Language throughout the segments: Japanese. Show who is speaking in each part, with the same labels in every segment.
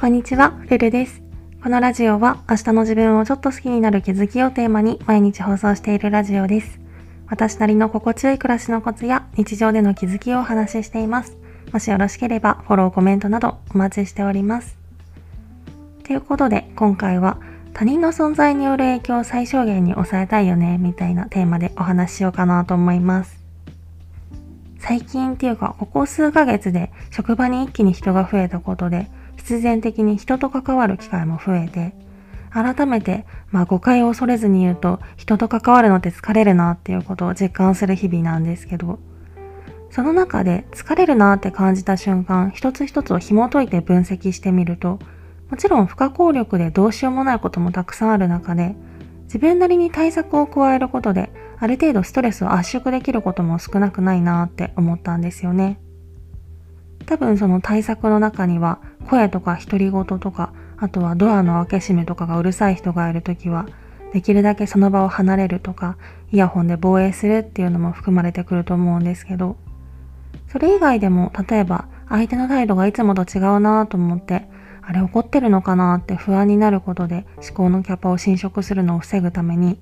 Speaker 1: こんにちは、ルルです。このラジオは明日の自分をちょっと好きになる気づきをテーマに毎日放送しているラジオです。私なりの心地よい暮らしのコツや日常での気づきをお話ししています。もしよろしければフォロー、コメントなどお待ちしております。ということで今回は他人の存在による影響を最小限に抑えたいよねみたいなテーマでお話ししようかなと思います。最近っていうか、ここ数ヶ月で職場に一気に人が増えたことで、必然的に人と関わる機会も増えて、改めて、まあ誤解を恐れずに言うと、人と関わるのって疲れるなっていうことを実感する日々なんですけど、その中で疲れるなって感じた瞬間、一つ一つを紐解いて分析してみると、もちろん不可抗力でどうしようもないこともたくさんある中で、自分なりに対策を加えることである程度ストレスを圧縮できることも少なくないなって思ったんですよね。多分その対策の中には声とか独り言とかあとはドアの開け閉めとかがうるさい人がいるときはできるだけその場を離れるとかイヤホンで防衛するっていうのも含まれてくると思うんですけどそれ以外でも例えば相手の態度がいつもと違うなと思ってあれ怒ってるのかなって不安になることで思考のキャパを侵食するのを防ぐために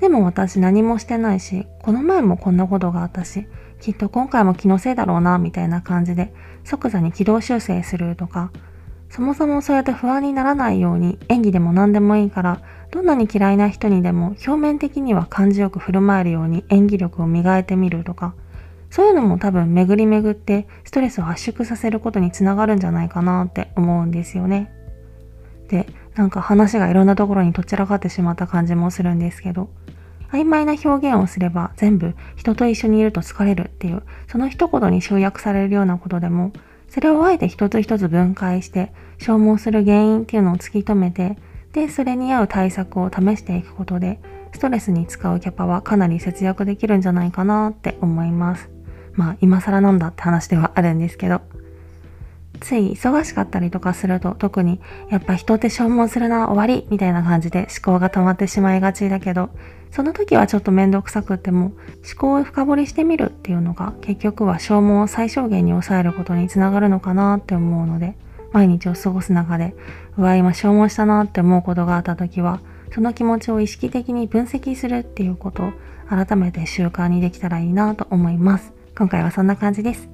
Speaker 1: でも私何もしてないし、この前もこんなことがあったし、きっと今回も気のせいだろうな、みたいな感じで即座に軌道修正するとか、そもそもそうやって不安にならないように演技でも何でもいいから、どんなに嫌いな人にでも表面的には感じよく振る舞えるように演技力を磨いてみるとか、そういうのも多分巡り巡ってストレスを圧縮させることにつながるんじゃないかなって思うんですよね。で、なんか話がいろんなところにとちらかってしまった感じもするんですけど、曖昧な表現をすれば全部人と一緒にいると疲れるっていう、その一言に集約されるようなことでも、それをあえて一つ一つ分解して消耗する原因っていうのを突き止めて、で、それに合う対策を試していくことで、ストレスに使うキャパはかなり節約できるんじゃないかなって思います。まあ、今更なんだって話ではあるんですけど。つい忙しかったりとかすると特にやっぱ人って消耗するな終わりみたいな感じで思考が溜まってしまいがちだけどその時はちょっとめんどくさくっても思考を深掘りしてみるっていうのが結局は消耗を最小限に抑えることにつながるのかなって思うので毎日を過ごす中でうわ今消耗したなって思うことがあった時はその気持ちを意識的に分析するっていうことを改めて習慣にできたらいいなと思います。今回はそんな感じです。